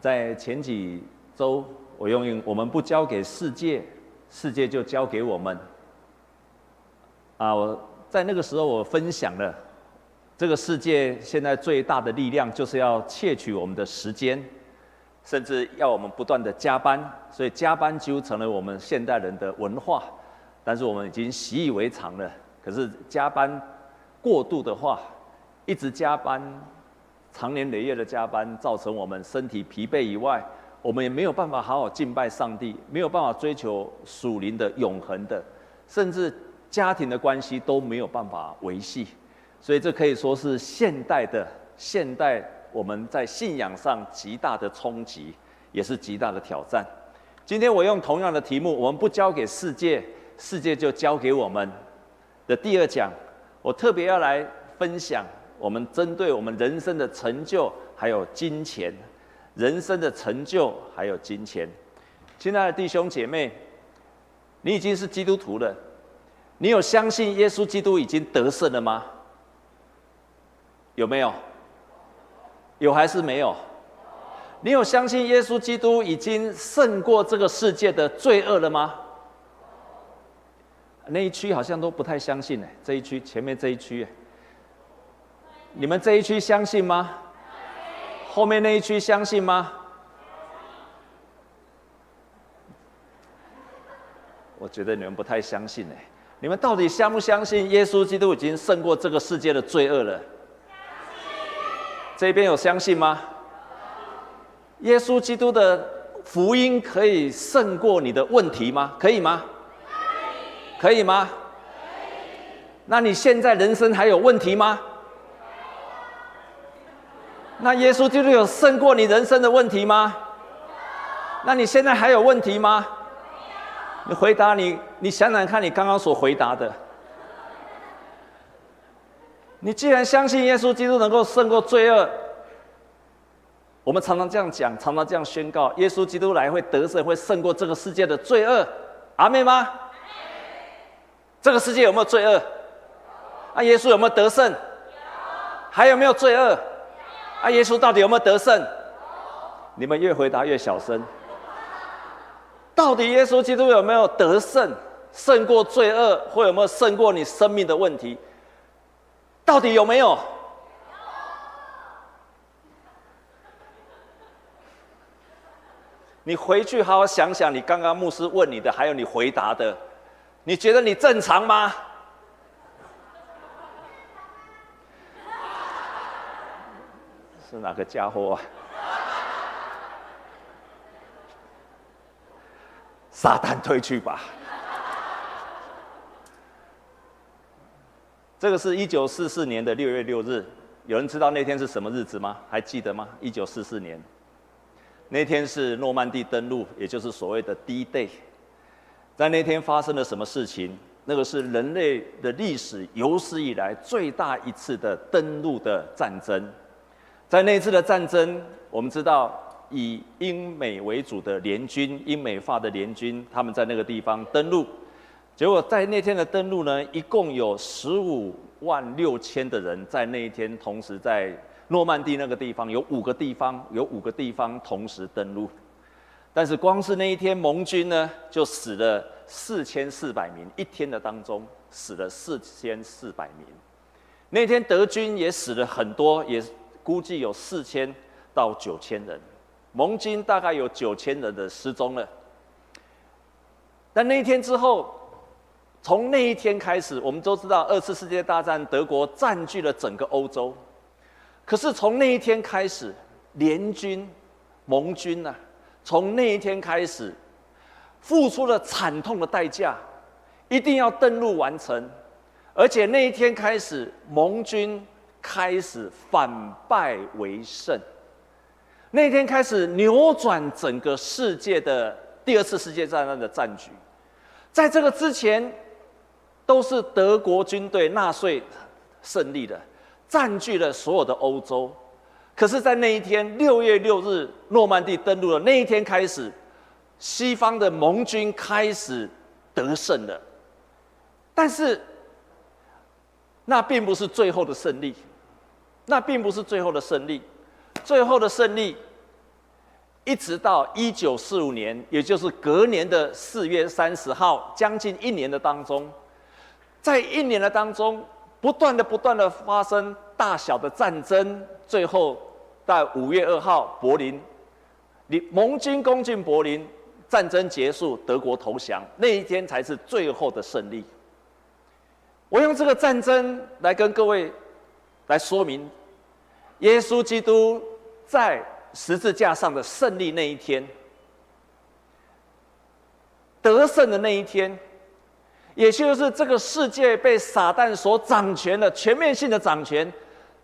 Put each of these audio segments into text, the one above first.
在前几周，我用“我们不交给世界，世界就交给我们”。啊，我在那个时候我分享了，这个世界现在最大的力量就是要窃取我们的时间，甚至要我们不断的加班，所以加班几乎成了我们现代人的文化。但是我们已经习以为常了。可是加班过度的话，一直加班，长年累月的加班，造成我们身体疲惫以外，我们也没有办法好好敬拜上帝，没有办法追求属灵的永恒的，甚至家庭的关系都没有办法维系。所以这可以说是现代的现代我们在信仰上极大的冲击，也是极大的挑战。今天我用同样的题目，我们不交给世界。世界就交给我们的第二讲，我特别要来分享我们针对我们人生的成就还有金钱，人生的成就还有金钱。亲爱的弟兄姐妹，你已经是基督徒了，你有相信耶稣基督已经得胜了吗？有没有？有还是没有？你有相信耶稣基督已经胜过这个世界的罪恶了吗？那一区好像都不太相信呢。这一区前面这一区，你们这一区相信吗？后面那一区相信吗？我觉得你们不太相信呢。你们到底相不相信耶稣基督已经胜过这个世界的罪恶了？这边有相信吗？耶稣基督的福音可以胜过你的问题吗？可以吗？可以吗？那你现在人生还有问题吗？那耶稣基督有胜过你人生的问题吗？那你现在还有问题吗？你回答你，你想想看你刚刚所回答的。你既然相信耶稣基督能够胜过罪恶，我们常常这样讲，常常这样宣告：耶稣基督来会得胜，会胜过这个世界的罪恶。阿妹吗？这个世界有没有罪恶？啊，耶稣有没有得胜？还有没有罪恶？啊，耶稣到底有没有得胜？你们越回答越小声。到底耶稣基督有没有得胜？胜过罪恶，或有没有胜过你生命的问题？到底有没有？你回去好好想想，你刚刚牧师问你的，还有你回答的。你觉得你正常吗？是哪个家伙啊？撒旦退去吧！这个是一九四四年的六月六日，有人知道那天是什么日子吗？还记得吗？一九四四年，那天是诺曼底登陆，也就是所谓的 D-Day。在那天发生了什么事情？那个是人类的历史有史以来最大一次的登陆的战争。在那次的战争，我们知道以英美为主的联军，英美法的联军，他们在那个地方登陆。结果在那天的登陆呢，一共有十五万六千的人在那一天同时在诺曼底那个地方，有五个地方，有五个地方同时登陆。但是光是那一天，盟军呢就死了四千四百名，一天的当中死了四千四百名。那天德军也死了很多，也估计有四千到九千人，盟军大概有九千人的失踪了。但那一天之后，从那一天开始，我们都知道二次世界大战德国占据了整个欧洲，可是从那一天开始，联军、盟军呢、啊？从那一天开始，付出了惨痛的代价，一定要登陆完成，而且那一天开始，盟军开始反败为胜。那一天开始扭转整个世界的第二次世界大战的战局，在这个之前，都是德国军队纳粹胜利的，占据了所有的欧洲。可是，在那一天，六月六日，诺曼底登陆的那一天开始，西方的盟军开始得胜了。但是，那并不是最后的胜利，那并不是最后的胜利。最后的胜利，一直到一九四五年，也就是隔年的四月三十号，将近一年的当中，在一年的当中，不断的、不断的发生大小的战争，最后在五月二号，柏林，你盟军攻进柏林，战争结束，德国投降，那一天才是最后的胜利。我用这个战争来跟各位来说明，耶稣基督在。十字架上的胜利那一天，得胜的那一天，也就是这个世界被撒旦所掌权的全面性的掌权，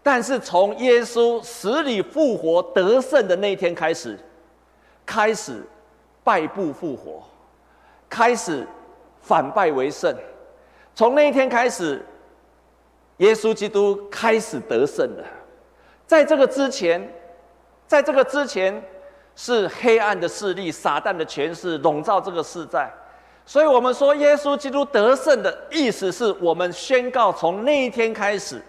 但是从耶稣死里复活得胜的那一天开始，开始败部复活，开始反败为胜，从那一天开始，耶稣基督开始得胜了，在这个之前。在这个之前，是黑暗的势力、撒旦的权势笼罩这个世界，所以我们说耶稣基督得胜的意思是我们宣告从那一天开始，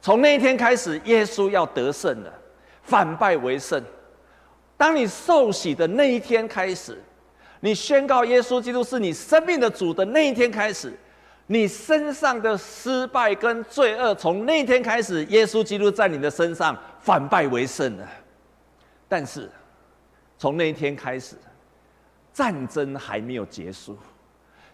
从那一天开始，耶稣要得胜了，反败为胜。当你受洗的那一天开始，你宣告耶稣基督是你生命的主的那一天开始，你身上的失败跟罪恶，从那一天开始，耶稣基督在你的身上反败为胜了。但是，从那一天开始，战争还没有结束。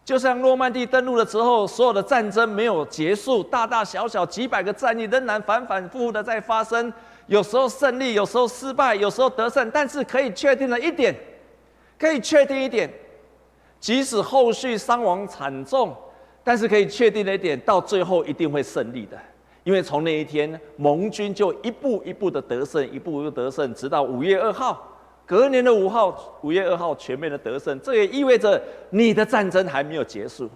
就像诺曼底登陆的时候，所有的战争没有结束，大大小小几百个战役仍然反反复复的在发生。有时候胜利，有时候失败，有时候得胜。但是可以确定的一点，可以确定一点，即使后续伤亡惨重，但是可以确定的一点，到最后一定会胜利的。因为从那一天，盟军就一步一步的得胜，一步一步得胜，直到五月二号，隔年的五号，五月二号全面的得胜。这也意味着你的战争还没有结束。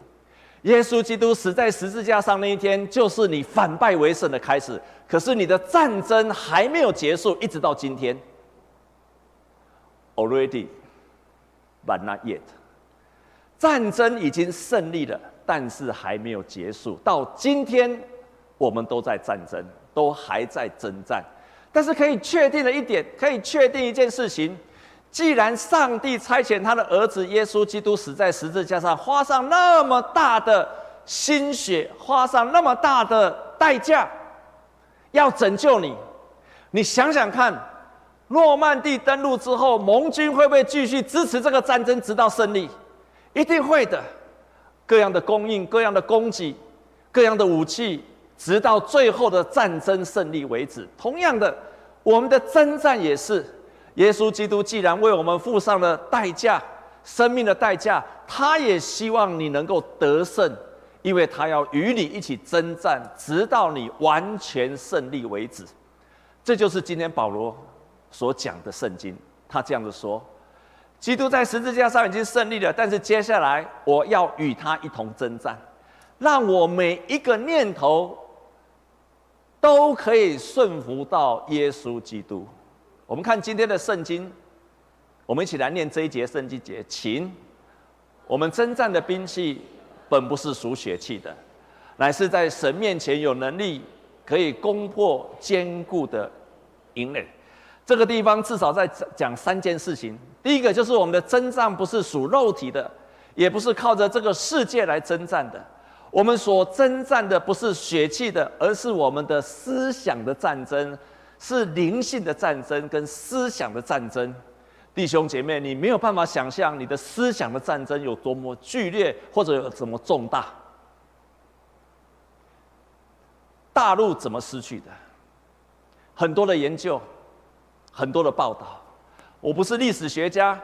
耶稣基督死在十字架上那一天，就是你反败为胜的开始。可是你的战争还没有结束，一直到今天。Already, but not yet。战争已经胜利了，但是还没有结束。到今天。我们都在战争，都还在征战，但是可以确定的一点，可以确定一件事情：既然上帝差遣他的儿子耶稣基督死在十字架上，花上那么大的心血，花上那么大的代价，要拯救你，你想想看，诺曼底登陆之后，盟军会不会继续支持这个战争直到胜利？一定会的，各样的供应，各样的供给，各样的武器。直到最后的战争胜利为止。同样的，我们的征战也是，耶稣基督既然为我们付上了代价，生命的代价，他也希望你能够得胜，因为他要与你一起征战，直到你完全胜利为止。这就是今天保罗所讲的圣经。他这样子说：基督在十字架上已经胜利了，但是接下来我要与他一同征战，让我每一个念头。都可以顺服到耶稣基督。我们看今天的圣经，我们一起来念这一节圣经节。请，我们征战的兵器本不是属血气的，乃是在神面前有能力，可以攻破坚固的营垒。这个地方至少在讲三件事情。第一个就是我们的征战不是属肉体的，也不是靠着这个世界来征战的。我们所征战的不是血气的，而是我们的思想的战争，是灵性的战争跟思想的战争。弟兄姐妹，你没有办法想象你的思想的战争有多么剧烈，或者有什么重大。大陆怎么失去的？很多的研究，很多的报道。我不是历史学家，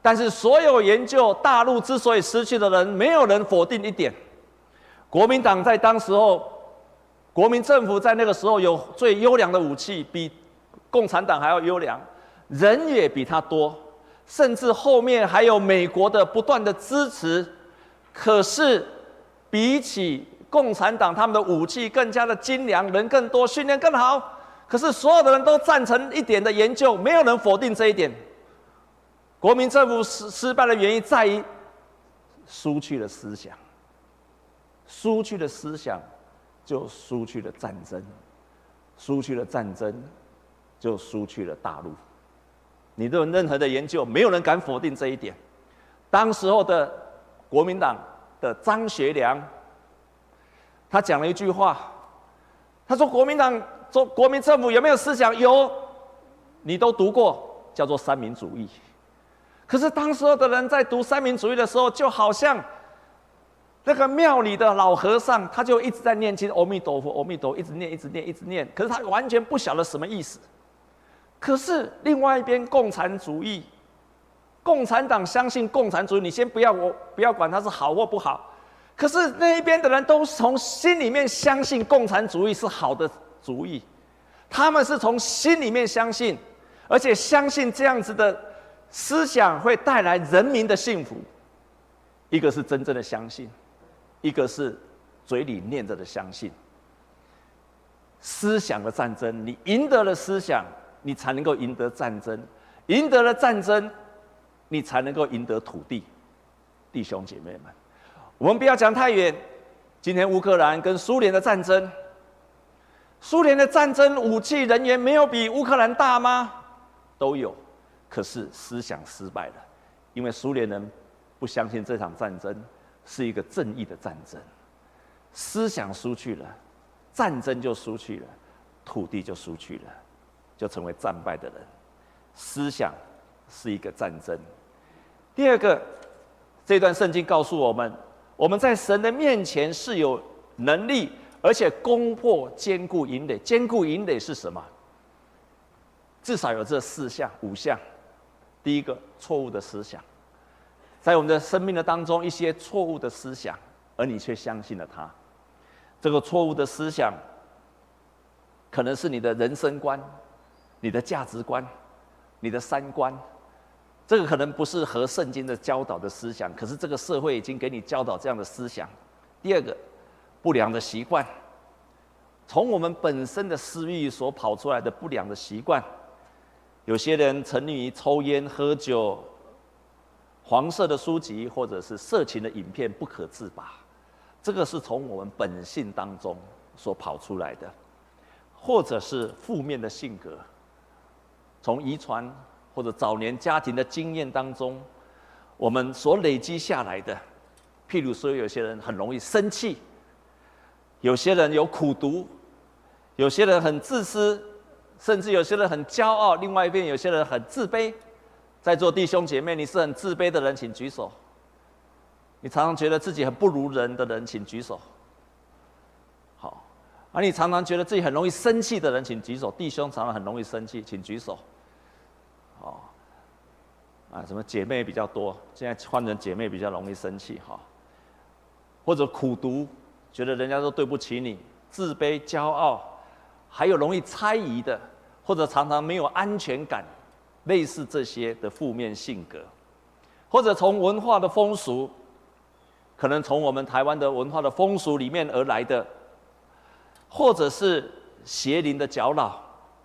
但是所有研究大陆之所以失去的人，没有人否定一点。国民党在当时候，国民政府在那个时候有最优良的武器，比共产党还要优良，人也比他多，甚至后面还有美国的不断的支持。可是，比起共产党，他们的武器更加的精良，人更多，训练更好。可是，所有的人都赞成一点的研究，没有人否定这一点。国民政府失失败的原因在于失去了思想。输去了思想，就输去了战争；输去了战争，就输去了大陆。你都有任何的研究，没有人敢否定这一点。当时候的国民党的张学良，他讲了一句话，他说：“国民党做国民政府有没有思想？有，你都读过，叫做三民主义。可是当时候的人在读三民主义的时候，就好像那个庙里的老和尚，他就一直在念经，阿弥陀佛，阿弥陀佛，一直念，一直念，一直念。可是他完全不晓得什么意思。可是另外一边共产主义。”共产党相信共产主义，你先不要我不要管它是好或不好，可是那一边的人都从心里面相信共产主义是好的主义，他们是从心里面相信，而且相信这样子的思想会带来人民的幸福。一个是真正的相信，一个是嘴里念着的相信。思想的战争，你赢得了思想，你才能够赢得战争，赢得了战争。你才能够赢得土地，弟兄姐妹们，我们不要讲太远。今天乌克兰跟苏联的战争，苏联的战争武器人员没有比乌克兰大吗？都有，可是思想失败了，因为苏联人不相信这场战争是一个正义的战争，思想输去了，战争就输去了，土地就输去了，就成为战败的人。思想是一个战争。第二个，这段圣经告诉我们，我们在神的面前是有能力，而且攻破坚固营垒。坚固营垒是什么？至少有这四项、五项。第一个，错误的思想，在我们的生命的当中，一些错误的思想，而你却相信了它。这个错误的思想，可能是你的人生观、你的价值观、你的三观。这个可能不是和圣经的教导的思想，可是这个社会已经给你教导这样的思想。第二个，不良的习惯，从我们本身的私欲所跑出来的不良的习惯。有些人沉溺于抽烟、喝酒、黄色的书籍或者是色情的影片不可自拔，这个是从我们本性当中所跑出来的，或者是负面的性格，从遗传。或者早年家庭的经验当中，我们所累积下来的，譬如说，有些人很容易生气，有些人有苦毒，有些人很自私，甚至有些人很骄傲。另外一边，有些人很自卑。在座弟兄姐妹，你是很自卑的人，请举手。你常常觉得自己很不如人的人，请举手。好，而你常常觉得自己很容易生气的人，请举手。弟兄常常很容易生气，请举手。好，啊，什么姐妹比较多？现在换成姐妹比较容易生气哈，或者苦毒，觉得人家都对不起你，自卑、骄傲，还有容易猜疑的，或者常常没有安全感，类似这些的负面性格，或者从文化的风俗，可能从我们台湾的文化的风俗里面而来的，或者是邪灵的搅扰。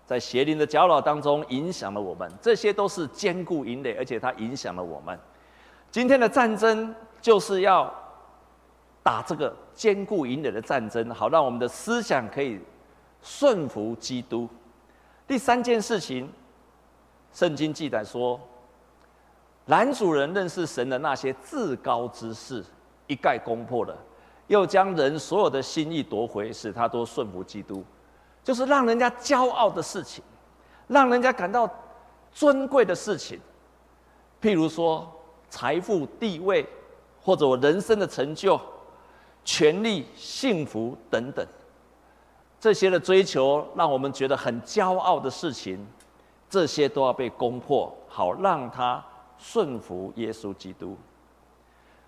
在邪灵的搅扰当中，影响了我们，这些都是坚固营垒，而且它影响了我们。今天的战争就是要打这个坚固营垒的战争，好让我们的思想可以顺服基督。第三件事情，圣经记载说，男主人认识神的那些自高之事，一概攻破了，又将人所有的心意夺回，使他都顺服基督。就是让人家骄傲的事情，让人家感到尊贵的事情，譬如说财富、地位，或者我人生的成就、权力、幸福等等，这些的追求让我们觉得很骄傲的事情，这些都要被攻破，好让他顺服耶稣基督。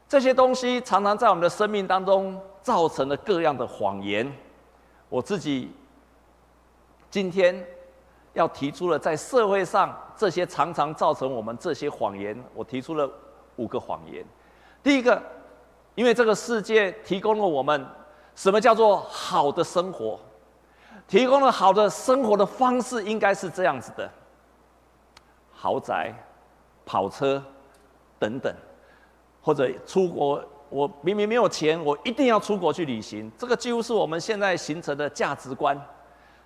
这些东西常常在我们的生命当中造成了各样的谎言，我自己。今天要提出了在社会上这些常常造成我们这些谎言，我提出了五个谎言。第一个，因为这个世界提供了我们什么叫做好的生活，提供了好的生活的方式，应该是这样子的：豪宅、跑车等等，或者出国。我明明没有钱，我一定要出国去旅行。这个几乎是我们现在形成的价值观。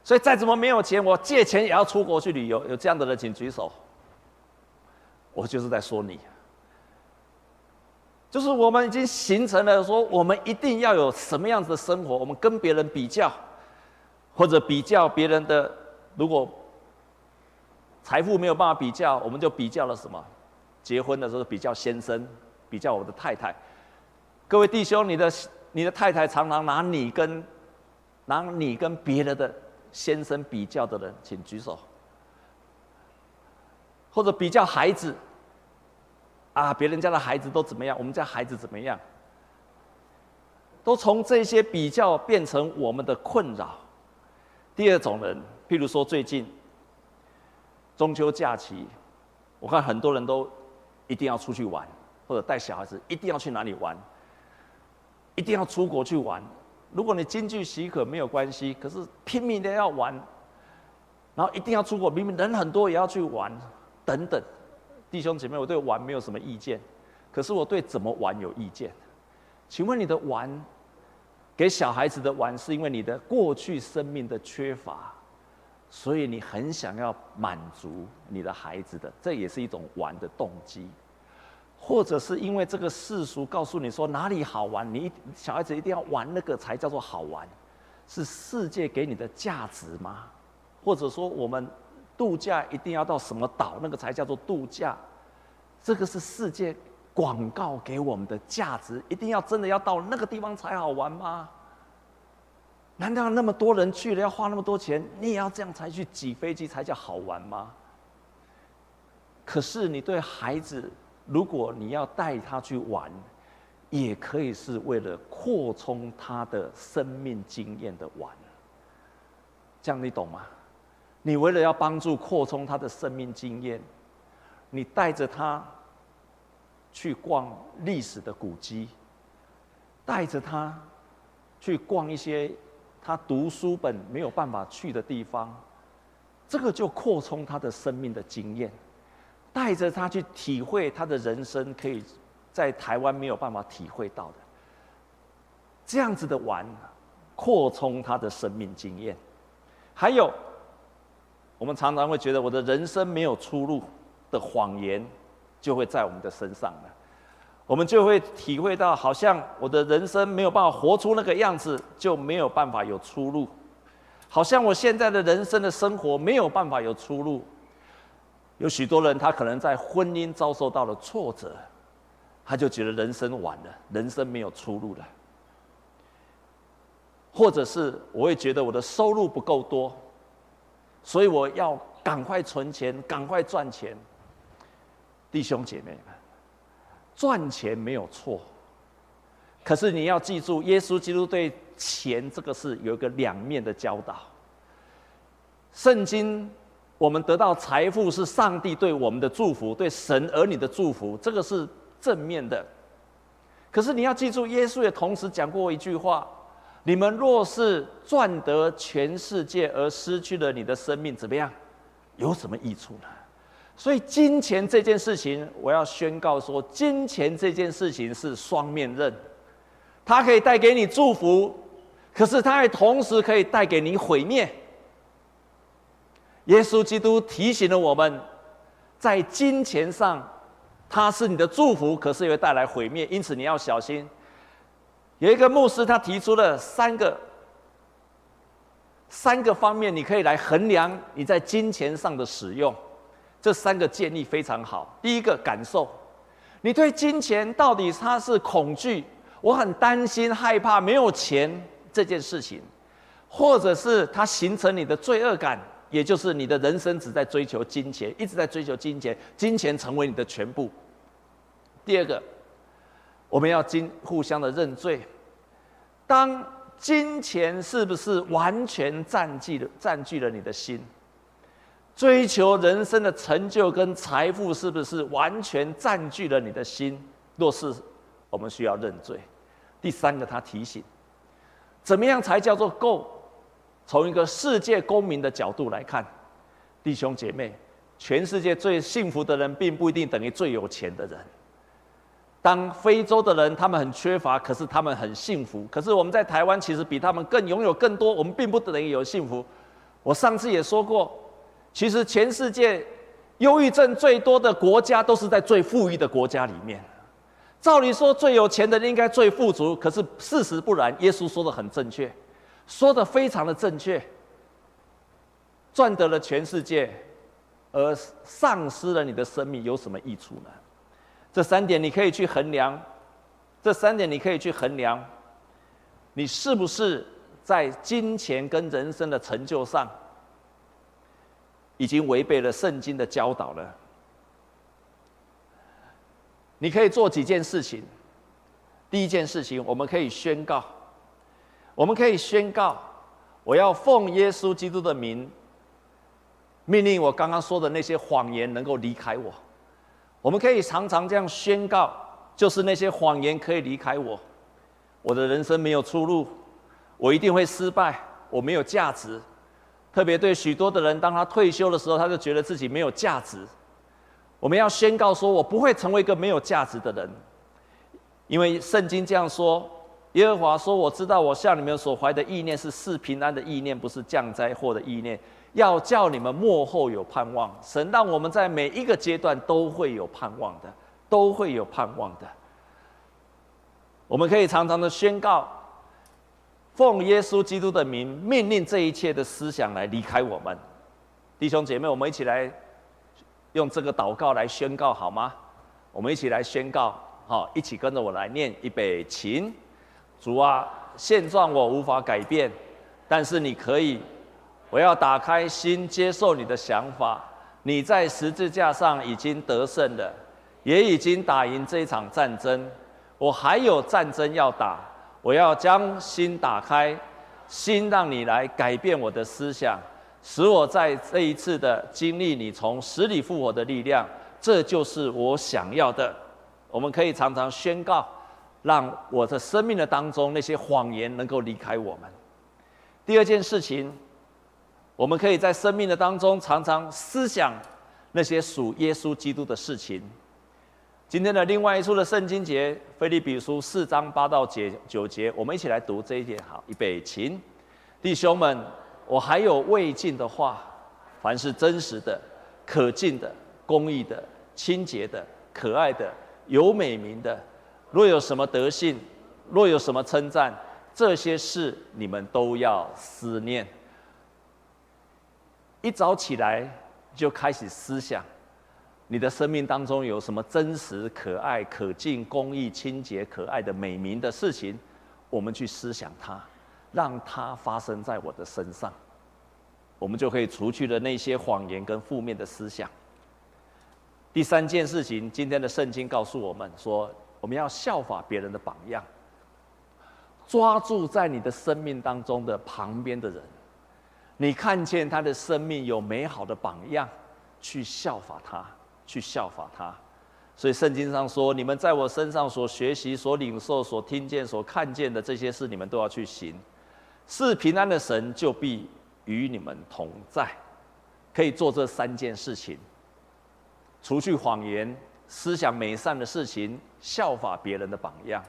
所以再怎么没有钱，我借钱也要出国去旅游。有这样的人，请举手。我就是在说你。就是我们已经形成了说，我们一定要有什么样子的生活，我们跟别人比较，或者比较别人的，如果财富没有办法比较，我们就比较了什么？结婚的时候比较先生，比较我的太太。各位弟兄，你的你的太太常常拿你跟拿你跟别人的先生比较的人，请举手。或者比较孩子，啊，别人家的孩子都怎么样？我们家孩子怎么样？都从这些比较变成我们的困扰。第二种人，譬如说最近中秋假期，我看很多人都一定要出去玩，或者带小孩子一定要去哪里玩，一定要出国去玩。如果你经济许可没有关系，可是拼命的要玩，然后一定要出国，明明人很多也要去玩。等等，弟兄姐妹，我对玩没有什么意见，可是我对怎么玩有意见。请问你的玩，给小孩子的玩，是因为你的过去生命的缺乏，所以你很想要满足你的孩子的，这也是一种玩的动机，或者是因为这个世俗告诉你说哪里好玩，你小孩子一定要玩那个才叫做好玩，是世界给你的价值吗？或者说我们？度假一定要到什么岛，那个才叫做度假。这个是世界广告给我们的价值，一定要真的要到那个地方才好玩吗？难道那么多人去了要花那么多钱，你也要这样才去挤飞机才叫好玩吗？可是你对孩子，如果你要带他去玩，也可以是为了扩充他的生命经验的玩。这样你懂吗？你为了要帮助扩充他的生命经验，你带着他去逛历史的古迹，带着他去逛一些他读书本没有办法去的地方，这个就扩充他的生命的经验，带着他去体会他的人生可以在台湾没有办法体会到的，这样子的玩，扩充他的生命经验，还有。我们常常会觉得我的人生没有出路的谎言，就会在我们的身上了。我们就会体会到，好像我的人生没有办法活出那个样子，就没有办法有出路。好像我现在的人生的生活没有办法有出路。有许多人，他可能在婚姻遭受到了挫折，他就觉得人生完了，人生没有出路了。或者是我会觉得我的收入不够多。所以我要赶快存钱，赶快赚钱。弟兄姐妹们，赚钱没有错，可是你要记住，耶稣基督对钱这个事有一个两面的教导。圣经，我们得到财富是上帝对我们的祝福，对神儿女的祝福，这个是正面的。可是你要记住，耶稣也同时讲过一句话。你们若是赚得全世界而失去了你的生命，怎么样？有什么益处呢？所以金钱这件事情，我要宣告说，金钱这件事情是双面刃，它可以带给你祝福，可是它也同时可以带给你毁灭。耶稣基督提醒了我们，在金钱上，它是你的祝福，可是也会带来毁灭，因此你要小心。有一个牧师，他提出了三个三个方面，你可以来衡量你在金钱上的使用。这三个建议非常好。第一个感受，你对金钱到底它是恐惧，我很担心、害怕没有钱这件事情，或者是它形成你的罪恶感，也就是你的人生只在追求金钱，一直在追求金钱，金钱成为你的全部。第二个。我们要经互相的认罪。当金钱是不是完全占据了占据了你的心？追求人生的成就跟财富是不是完全占据了你的心？若是，我们需要认罪。第三个，他提醒：怎么样才叫做够？从一个世界公民的角度来看，弟兄姐妹，全世界最幸福的人，并不一定等于最有钱的人。当非洲的人，他们很缺乏，可是他们很幸福。可是我们在台湾，其实比他们更拥有更多。我们并不等于有幸福。我上次也说过，其实全世界忧郁症最多的国家都是在最富裕的国家里面。照理说，最有钱的人应该最富足，可是事实不然。耶稣说的很正确，说的非常的正确。赚得了全世界，而丧失了你的生命，有什么益处呢？这三点你可以去衡量，这三点你可以去衡量，你是不是在金钱跟人生的成就上，已经违背了圣经的教导了？你可以做几件事情。第一件事情，我们可以宣告，我们可以宣告，我要奉耶稣基督的名。命令我刚刚说的那些谎言能够离开我，我们可以常常这样宣告，就是那些谎言可以离开我。我的人生没有出路，我一定会失败，我没有价值。特别对许多的人，当他退休的时候，他就觉得自己没有价值。我们要宣告说，我不会成为一个没有价值的人，因为圣经这样说：耶和华说，我知道我向你们所怀的意念是赐平安的意念，不是降灾祸的意念。要叫你们幕后有盼望，神让我们在每一个阶段都会有盼望的，都会有盼望的。我们可以常常的宣告，奉耶稣基督的名，命令这一切的思想来离开我们。弟兄姐妹，我们一起来用这个祷告来宣告好吗？我们一起来宣告，好，一起跟着我来念预备起。主啊，现状我无法改变，但是你可以。我要打开心，接受你的想法。你在十字架上已经得胜了，也已经打赢这场战争。我还有战争要打。我要将心打开，心让你来改变我的思想，使我在这一次的经历你从死里复活的力量。这就是我想要的。我们可以常常宣告，让我的生命的当中那些谎言能够离开我们。第二件事情。我们可以在生命的当中常常思想那些属耶稣基督的事情。今天的另外一处的圣经节，腓利比书四章八到九节，我们一起来读这一节。好，预备起，弟兄们，我还有未尽的话：凡是真实的、可敬的、公义的、清洁的、可爱的、有美名的，若有什么德性，若有什么称赞，这些事你们都要思念。一早起来就开始思想，你的生命当中有什么真实、可爱、可敬、公益、清洁、可爱的美名的事情，我们去思想它，让它发生在我的身上，我们就可以除去了那些谎言跟负面的思想。第三件事情，今天的圣经告诉我们说，我们要效法别人的榜样，抓住在你的生命当中的旁边的人。你看见他的生命有美好的榜样，去效法他，去效法他。所以圣经上说：“你们在我身上所学习、所领受、所听见、所看见的这些事，你们都要去行。是平安的神就必与你们同在。”可以做这三件事情：除去谎言，思想美善的事情，效法别人的榜样。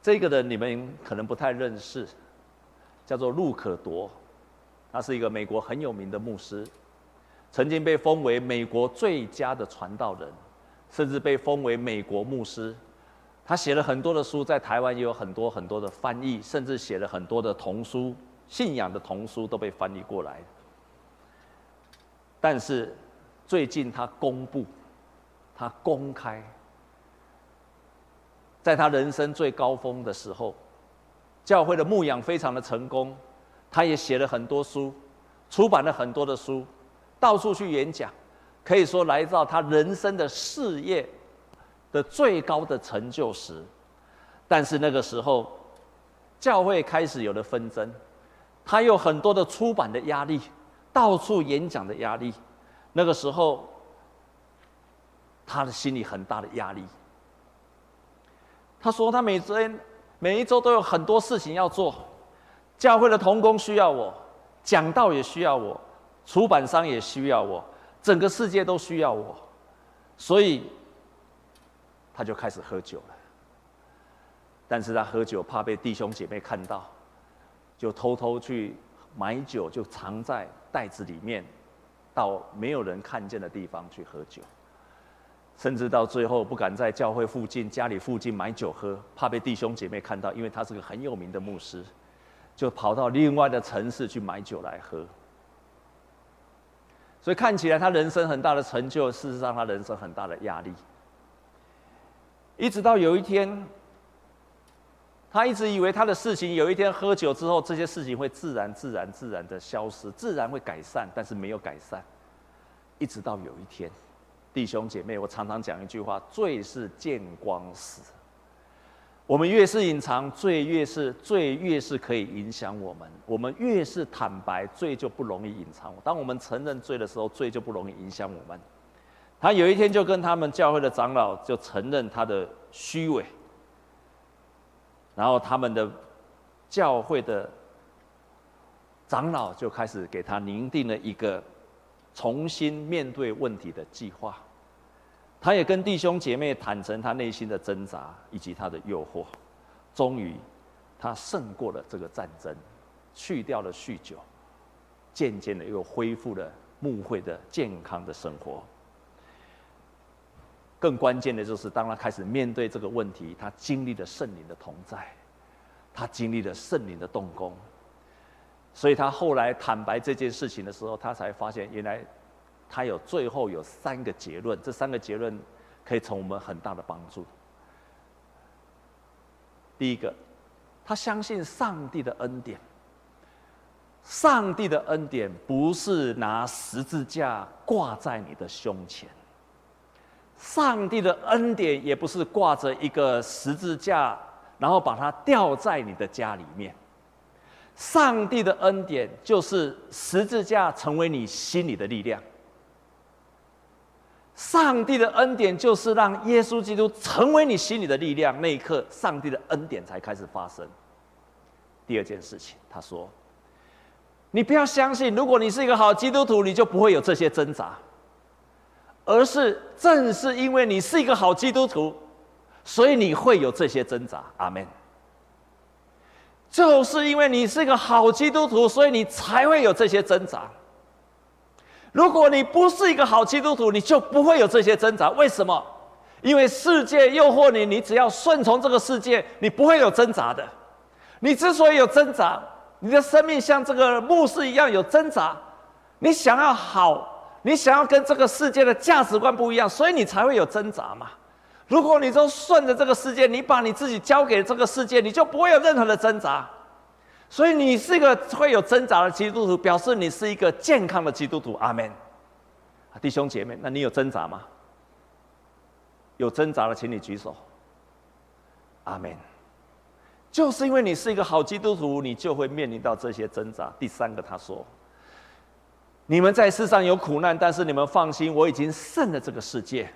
这个人你们可能不太认识。叫做路可铎，他是一个美国很有名的牧师，曾经被封为美国最佳的传道人，甚至被封为美国牧师。他写了很多的书，在台湾也有很多很多的翻译，甚至写了很多的童书，信仰的童书都被翻译过来。但是最近他公布，他公开，在他人生最高峰的时候。教会的牧养非常的成功，他也写了很多书，出版了很多的书，到处去演讲，可以说来到他人生的事业的最高的成就时，但是那个时候，教会开始有了纷争，他有很多的出版的压力，到处演讲的压力，那个时候，他的心里很大的压力。他说他每天。每一周都有很多事情要做，教会的同工需要我，讲道也需要我，出版商也需要我，整个世界都需要我，所以他就开始喝酒了。但是他喝酒怕被弟兄姐妹看到，就偷偷去买酒，就藏在袋子里面，到没有人看见的地方去喝酒，甚至到最后不敢在教会附近、家里附近买酒喝，怕被弟兄姐妹看到，因为他是个很有名的牧师，就跑到另外的城市去买酒来喝。所以看起来他人生很大的成就，事实上他人生很大的压力。一直到有一天，他一直以为他的事情有一天喝酒之后，这些事情会自然、自然、自然的消失，自然会改善，但是没有改善。一直到有一天，弟兄姐妹，我常常讲一句话：罪是见光死。我们越是隐藏，罪越是罪越是可以影响我们；我们越是坦白，罪就不容易隐藏。当我们承认罪的时候，罪就不容易影响我们。他有一天就跟他们教会的长老就承认他的虚伪，然后他们的教会的长老就开始给他拟定了一个重新面对问题的计划。他也跟弟兄姐妹坦诚他内心的挣扎以及他的诱惑。终于，他胜过了这个战争，去掉了酗酒，渐渐的又恢复了牧会的健康的生活。更关键的就是，当他开始面对这个问题，他经历了圣灵的同在，他经历了圣灵的动工，所以他后来坦白这件事情的时候，他才发现原来他有最后有三个结论，这三个结论可以从我们很大的帮助。第一个，他相信上帝的恩典，上帝的恩典不是拿十字架挂在你的胸前。上帝的恩典也不是挂着一个十字架，然后把它吊在你的家里面。上帝的恩典就是十字架成为你心里的力量。上帝的恩典就是让耶稣基督成为你心里的力量，那一刻，上帝的恩典才开始发生。第二件事情，他说：“你不要相信，如果你是一个好基督徒，你就不会有这些挣扎。”而是正是因为你是一个好基督徒，所以你会有这些挣扎。阿门。就是因为你是一个好基督徒，所以你才会有这些挣扎。如果你不是一个好基督徒，你就不会有这些挣扎。为什么？因为世界诱惑你，你只要顺从这个世界，你不会有挣扎的。你之所以有挣扎，你的生命像这个牧师一样有挣扎，你想要好。你想要跟这个世界的价值观不一样，所以你才会有挣扎嘛。如果你都顺着这个世界，你把你自己交给这个世界，你就不会有任何的挣扎。所以你是一个会有挣扎的基督徒，表示你是一个健康的基督徒。阿门。弟兄姐妹，那你有挣扎吗？有挣扎的，请你举手。阿门。就是因为你是一个好基督徒，你就会面临到这些挣扎。第三个，他说。你们在世上有苦难，但是你们放心，我已经胜了这个世界。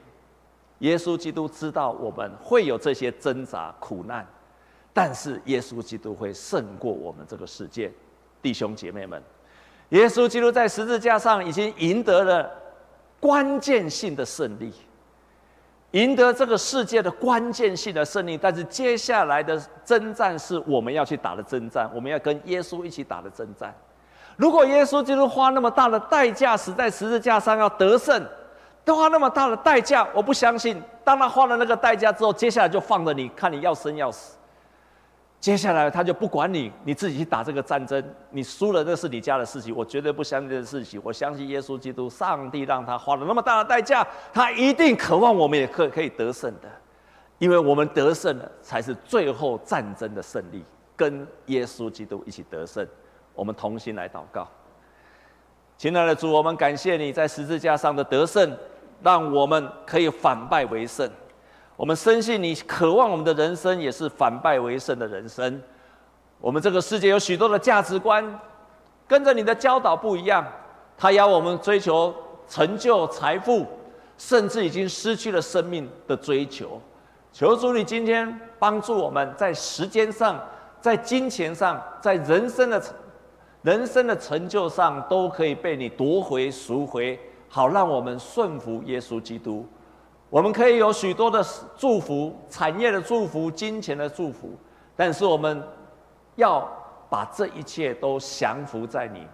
耶稣基督知道我们会有这些挣扎、苦难，但是耶稣基督会胜过我们这个世界。弟兄姐妹们，耶稣基督在十字架上已经赢得了关键性的胜利，赢得这个世界的关键性的胜利。但是接下来的征战是我们要去打的征战，我们要跟耶稣一起打的征战。如果耶稣基督花那么大的代价死在十字架上要得胜，都花那么大的代价，我不相信。当他花了那个代价之后，接下来就放着你看你要生要死。接下来他就不管你，你自己去打这个战争，你输了那是你家的事情，我绝对不相信这事情。我相信耶稣基督，上帝让他花了那么大的代价，他一定渴望我们也可可以得胜的，因为我们得胜了才是最后战争的胜利，跟耶稣基督一起得胜。我们同心来祷告，亲爱的主，我们感谢你在十字架上的得胜，让我们可以反败为胜。我们深信你渴望我们的人生也是反败为胜的人生。我们这个世界有许多的价值观，跟着你的教导不一样，他要我们追求成就、财富，甚至已经失去了生命的追求。求主你今天帮助我们在时间上、在金钱上、在人生的。人生的成就上都可以被你夺回赎回，好让我们顺服耶稣基督。我们可以有许多的祝福、产业的祝福、金钱的祝福，但是我们要把这一切都降服在你。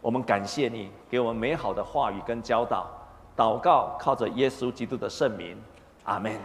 我们感谢你给我们美好的话语跟教导。祷告靠着耶稣基督的圣名，阿门。